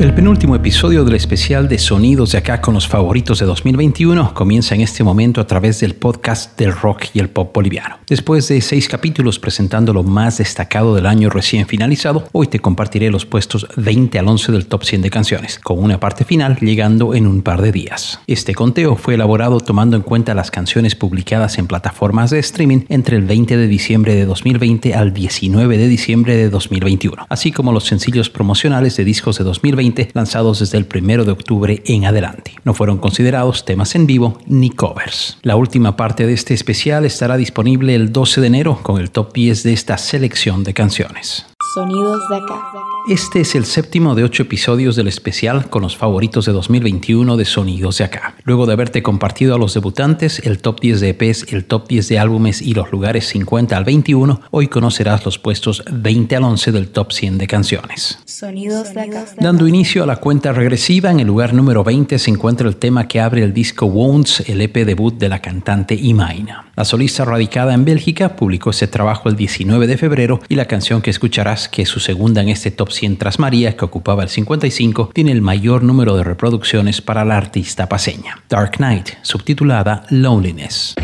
El penúltimo episodio del especial de Sonidos de acá con los favoritos de 2021 comienza en este momento a través del podcast del rock y el pop boliviano. Después de seis capítulos presentando lo más destacado del año recién finalizado, hoy te compartiré los puestos 20 al 11 del top 100 de canciones, con una parte final llegando en un par de días. Este conteo fue elaborado tomando en cuenta las canciones publicadas en plataformas de streaming entre el 20 de diciembre de 2020 al 19 de diciembre de 2021, así como los sencillos promocionales de discos de 2020 lanzados desde el 1 de octubre en adelante. No fueron considerados temas en vivo ni covers. La última parte de este especial estará disponible el 12 de enero con el top 10 de esta selección de canciones. Sonidos de acá. Este es el séptimo de ocho episodios del especial con los favoritos de 2021 de Sonidos de acá. Luego de haberte compartido a los debutantes, el top 10 de EPs, el top 10 de álbumes y los lugares 50 al 21, hoy conocerás los puestos 20 al 11 del top 100 de canciones. Sonidos de acá. Dando inicio a la cuenta regresiva, en el lugar número 20 se encuentra el tema que abre el disco Wounds, el EP debut de la cantante Imaina. La solista radicada en Bélgica publicó ese trabajo el 19 de febrero y la canción que escucharás, que es su segunda en este top 100 tras María, que ocupaba el 55, tiene el mayor número de reproducciones para la artista paseña. Dark Knight, subtitulada Loneliness.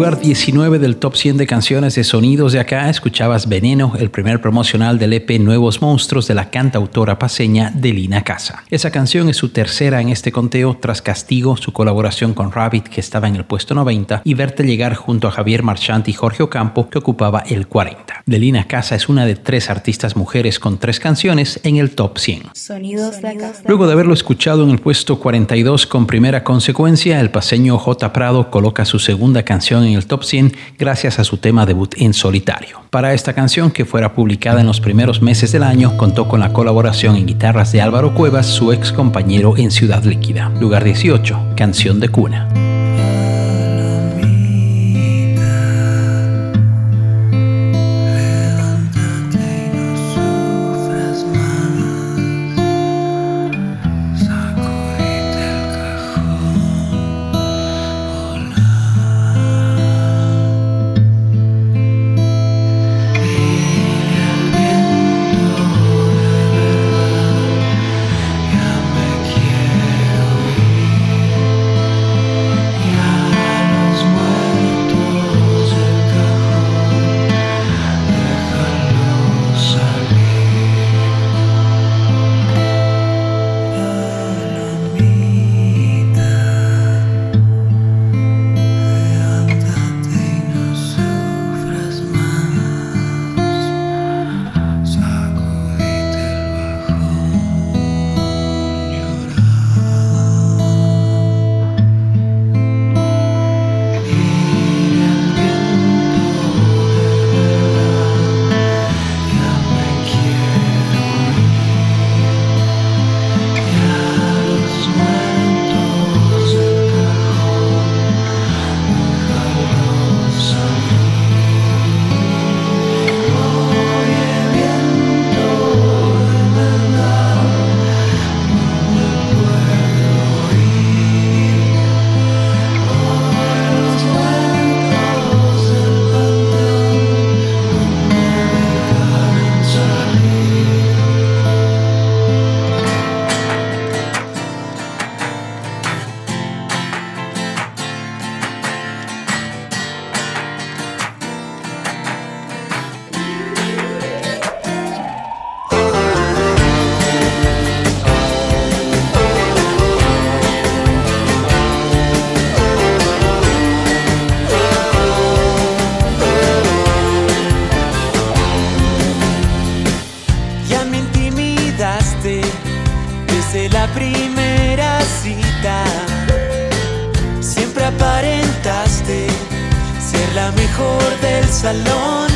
Lugar 19 del top 100 de canciones de sonidos de acá, escuchabas Veneno, el primer promocional del EP Nuevos Monstruos de la cantautora paseña Delina Casa. Esa canción es su tercera en este conteo tras Castigo, su colaboración con Rabbit que estaba en el puesto 90 y verte llegar junto a Javier Marchant y Jorge Ocampo que ocupaba el 40. Delina Casa es una de tres artistas mujeres con tres canciones en el top 100. Sonidos de acá. Luego de haberlo escuchado en el puesto 42 con primera consecuencia, el paseño J. Prado coloca su segunda canción en el top 100 gracias a su tema debut en solitario. Para esta canción, que fuera publicada en los primeros meses del año, contó con la colaboración en guitarras de Álvaro Cuevas, su ex compañero en Ciudad Líquida. Lugar 18, Canción de Cuna. salón.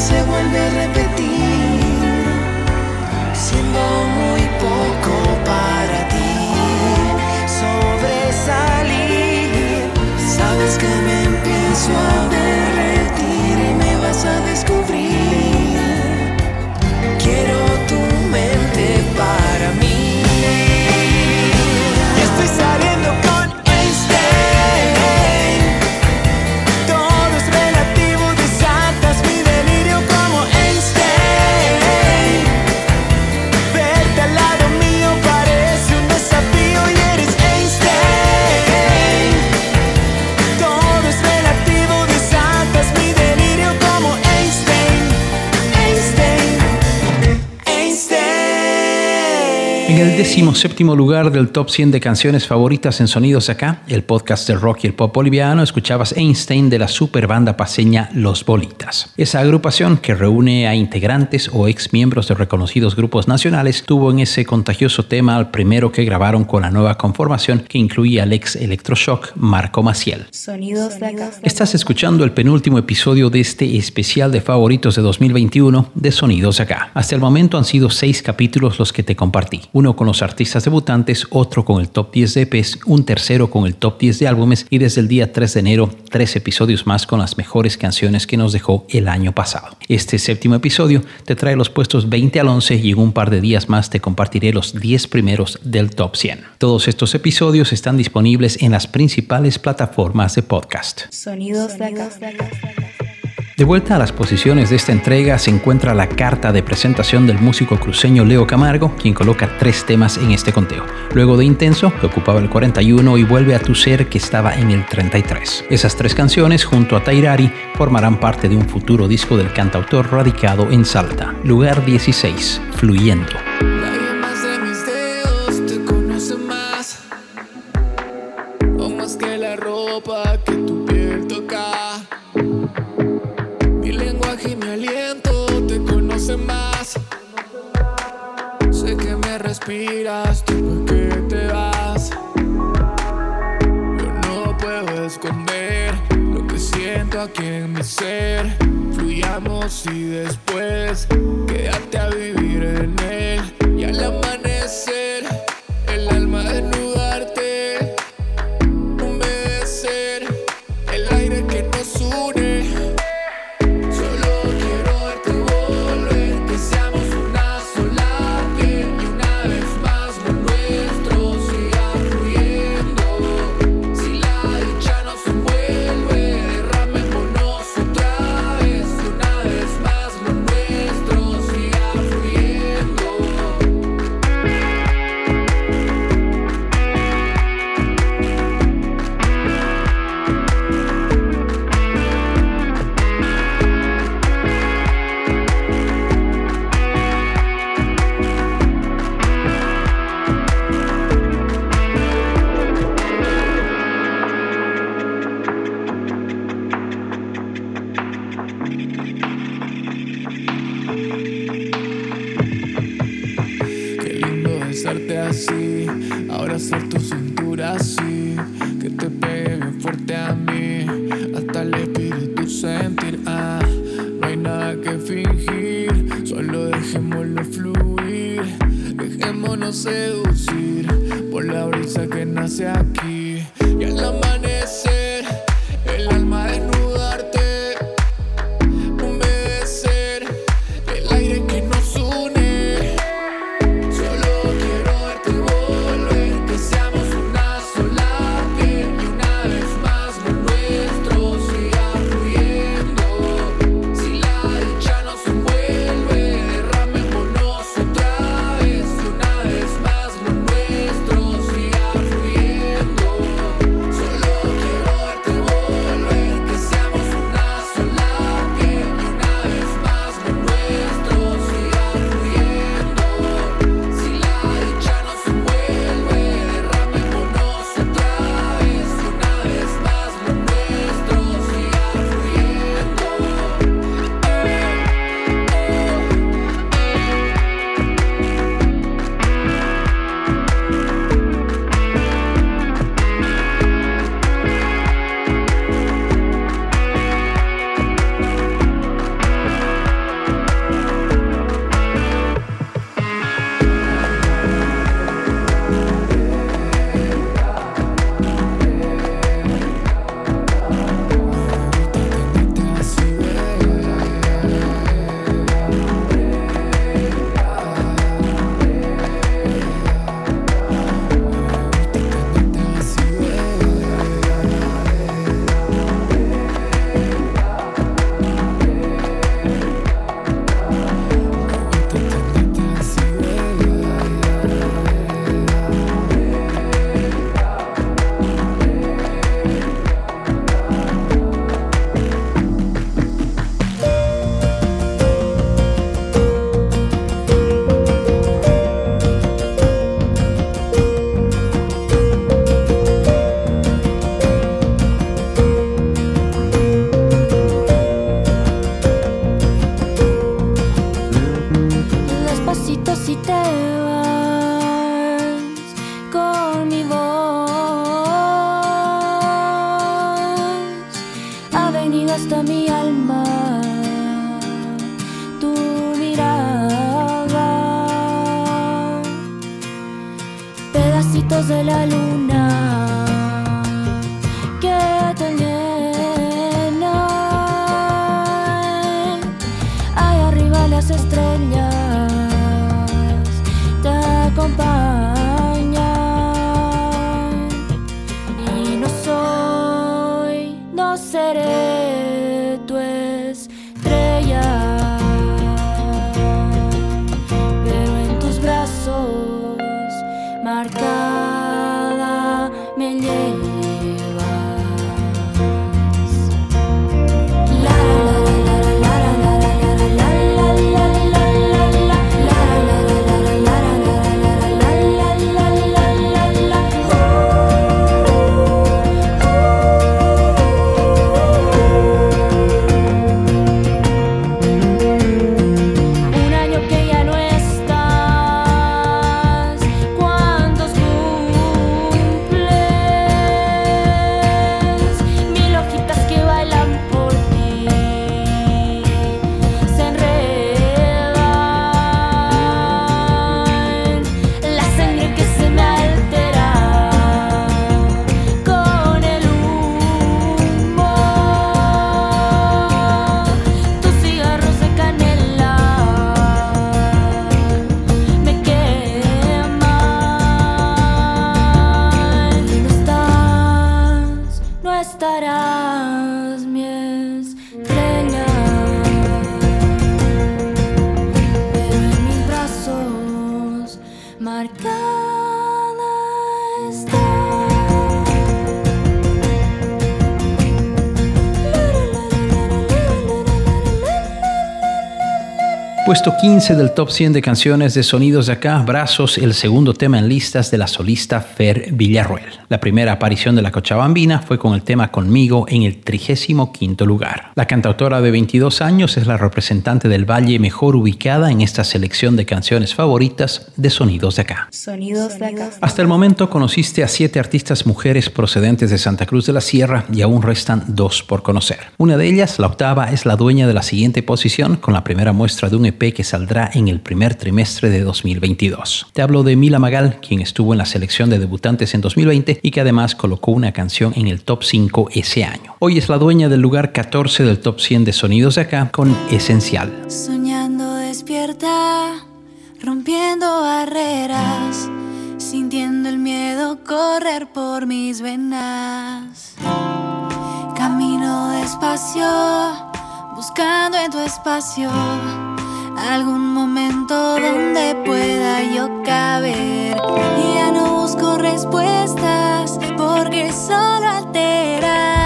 Se vuelve a repetir, En el décimo séptimo lugar del top 100 de canciones favoritas en Sonidos Acá, el podcast del rock y el pop boliviano, escuchabas Einstein de la super banda paseña Los Bolitas. Esa agrupación que reúne a integrantes o ex miembros de reconocidos grupos nacionales tuvo en ese contagioso tema al primero que grabaron con la nueva conformación que incluía al ex Electroshock Marco Maciel. Sonidos de acá. Estás escuchando el penúltimo episodio de este especial de favoritos de 2021 de Sonidos Acá. Hasta el momento han sido seis capítulos los que te compartí. Uno con artistas debutantes, otro con el top 10 de EPs, un tercero con el top 10 de álbumes y desde el día 3 de enero tres episodios más con las mejores canciones que nos dejó el año pasado. Este séptimo episodio te trae los puestos 20 al 11 y en un par de días más te compartiré los 10 primeros del top 100. Todos estos episodios están disponibles en las principales plataformas de podcast. Sonidos de acá. De vuelta a las posiciones de esta entrega se encuentra la carta de presentación del músico cruceño Leo Camargo, quien coloca tres temas en este conteo. Luego de Intenso, que ocupaba el 41, y Vuelve a tu ser, que estaba en el 33. Esas tres canciones, junto a Tairari, formarán parte de un futuro disco del cantautor radicado en Salta, lugar 16, Fluyendo. Respiras después que te vas. Yo no puedo esconder lo que siento aquí en mi ser. Fluyamos y después quédate a vivir en él. Y al amanecer, cintura así, que te pegue bien fuerte a mí, hasta el espíritu sentir. Ah, no hay nada que fingir, solo dejémoslo fluir, dejémonos seducir por la brisa que nace aquí. して15 del top 100 de canciones de sonidos de acá, Brazos, el segundo tema en listas de la solista Fer Villarroel. La primera aparición de la Cochabambina fue con el tema Conmigo en el 35 lugar. La cantautora de 22 años es la representante del Valle mejor ubicada en esta selección de canciones favoritas de sonidos de acá. Sonidos de acá. Hasta el momento conociste a siete artistas mujeres procedentes de Santa Cruz de la Sierra y aún restan dos por conocer. Una de ellas, la octava, es la dueña de la siguiente posición con la primera muestra de un EP que saldrá en el primer trimestre de 2022. Te hablo de Mila Magal, quien estuvo en la selección de debutantes en 2020 y que además colocó una canción en el top 5 ese año. Hoy es la dueña del lugar 14 del top 100 de sonidos de acá con Esencial. Soñando despierta, rompiendo barreras, sintiendo el miedo correr por mis venas. Camino despacio, buscando en tu espacio algún momento donde pueda yo caber. Y ya no busco respuestas porque solo alteras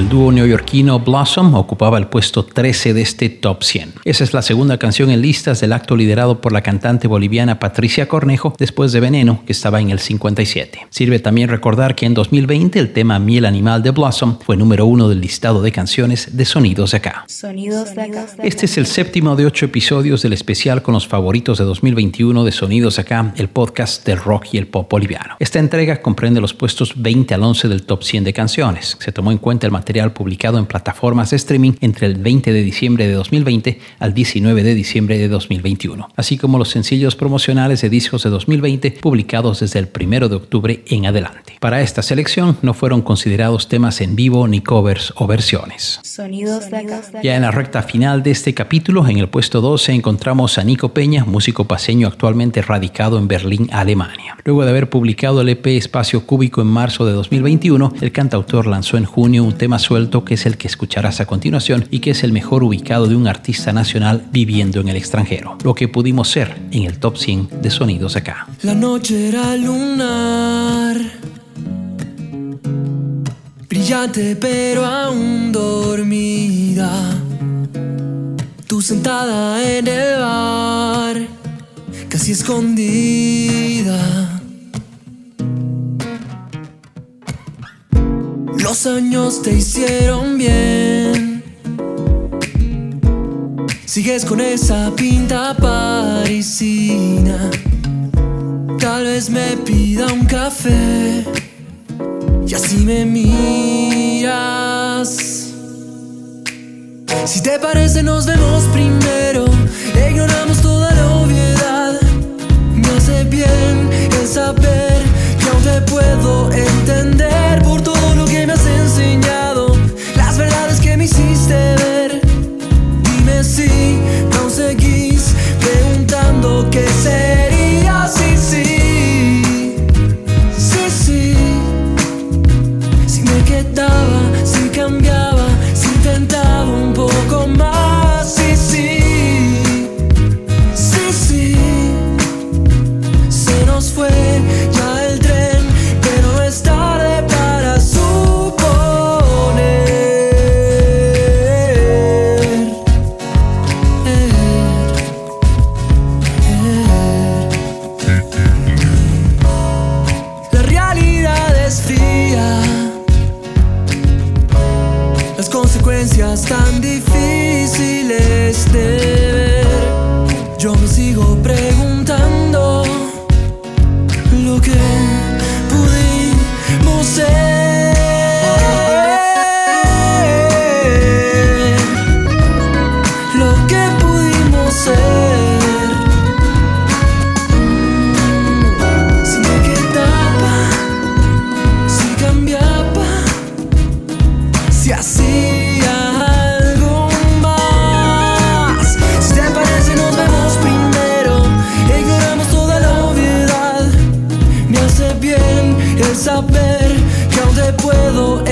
del dúo neoyorquino Blossom ocupaba el puesto 13 de este top 100. Esa es la segunda canción en listas del acto liderado por la cantante boliviana Patricia Cornejo después de Veneno, que estaba en el 57. Sirve también recordar que en 2020 el tema Miel Animal de Blossom fue número uno del listado de canciones de Sonidos de Acá. Sonidos de acá. Este es el séptimo de ocho episodios del especial con los favoritos de 2021 de Sonidos Acá, el podcast del rock y el pop boliviano. Esta entrega comprende los puestos 20 al 11 del top 100 de canciones. Se tomó en cuenta el material publicado en plataformas de streaming entre el 20 de diciembre de 2020 al 19 de diciembre de 2021, así como los sencillos promocionales de discos de 2020 publicados desde el 1 de octubre en adelante. Para esta selección no fueron considerados temas en vivo ni covers o versiones. Sonidos de acá. Ya en la recta final de este capítulo, en el puesto 12, encontramos a Nico Peña, músico paseño actualmente radicado en Berlín, Alemania. Luego de haber publicado el EP Espacio Cúbico en marzo de 2021, el cantautor lanzó en junio un tema tema suelto que es el que escucharás a continuación y que es el mejor ubicado de un artista nacional viviendo en el extranjero. Lo que pudimos ser en el top 100 de sonidos acá. La noche era lunar. Brillante pero aún dormida. Tú sentada en el bar, casi escondida Los años te hicieron bien. Sigues con esa pinta parisina. Tal vez me pida un café. Y así me miras. Si te parece, nos vemos primero. Ignoramos toda la obviedad. Me hace bien el saber que aún te puedo entender. aspettava si cambiava. saber que aún te puedo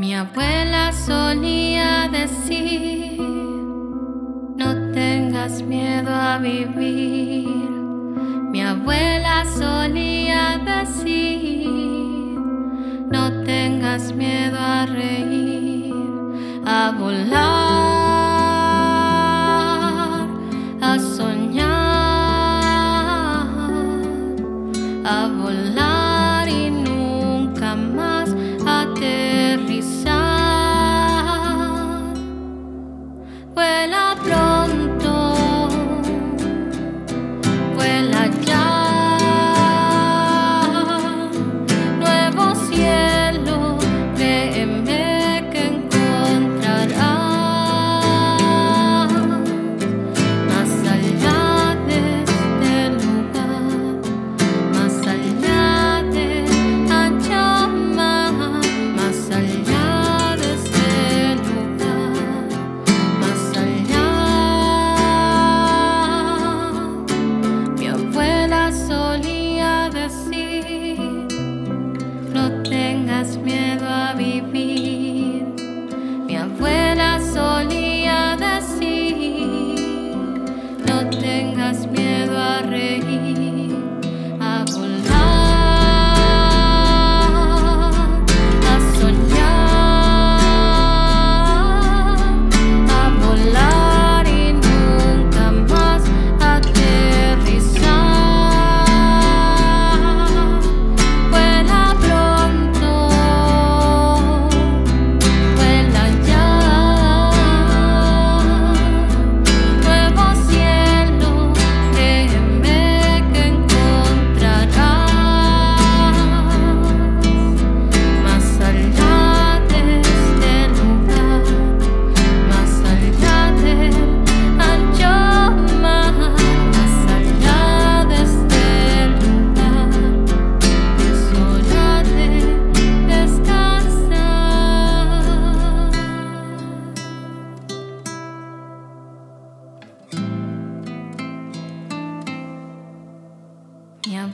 Mi abuela solía decir, no tengas miedo a vivir. Mi abuela solía decir, no tengas miedo a reír, a volar.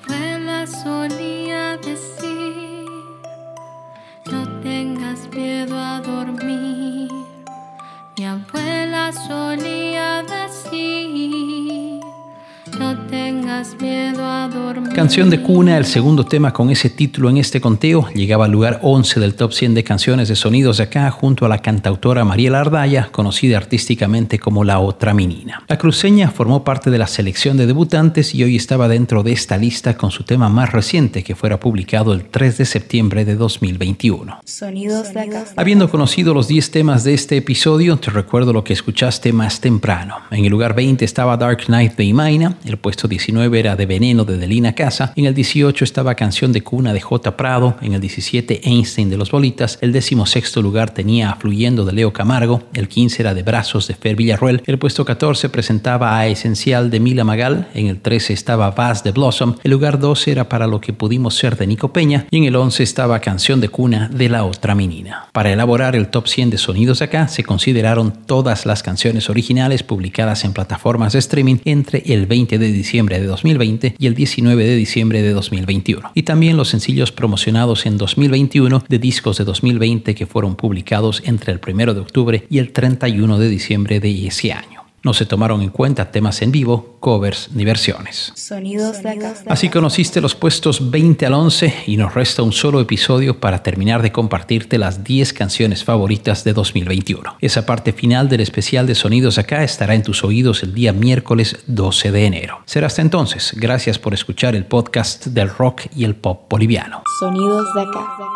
somewhere. Canción de cuna, el segundo tema con ese título en este conteo, llegaba al lugar 11 del top 100 de canciones de sonidos de acá junto a la cantautora Mariela Ardaya, conocida artísticamente como La Otra Menina. La cruceña formó parte de la selección de debutantes y hoy estaba dentro de esta lista con su tema más reciente que fuera publicado el 3 de septiembre de 2021. Sonidos de acá. Habiendo conocido los 10 temas de este episodio, te recuerdo lo que escuchaste más temprano. En el lugar 20 estaba Dark Knight de Imaina, el puesto 19 era de Veneno de Delina En el 18 estaba Canción de Cuna de J. Prado, en el 17 Einstein de los Bolitas, el 16 lugar tenía Fluyendo de Leo Camargo, el 15 era de Brazos de Fer Villarruel, el puesto 14 presentaba a Esencial de Mila Magal, en el 13 estaba Vaz de Blossom, el lugar 12 era Para lo que pudimos ser de Nico Peña. Y en el 11 estaba Canción de Cuna de La Otra Menina. Para elaborar el top 100 de sonidos acá se consideraron todas las canciones originales publicadas en plataformas de streaming entre el 20 de diciembre de 2020 y el 19 de diciembre de 2021. Y también los sencillos promocionados en 2021 de discos de 2020 que fueron publicados entre el 1 de octubre y el 31 de diciembre de ese año. No se tomaron en cuenta temas en vivo, covers ni versiones. Sonidos de acá. Así conociste los puestos 20 al 11 y nos resta un solo episodio para terminar de compartirte las 10 canciones favoritas de 2021. Esa parte final del especial de Sonidos Acá estará en tus oídos el día miércoles 12 de enero. Será hasta entonces. Gracias por escuchar el podcast del rock y el pop boliviano. Sonidos de acá.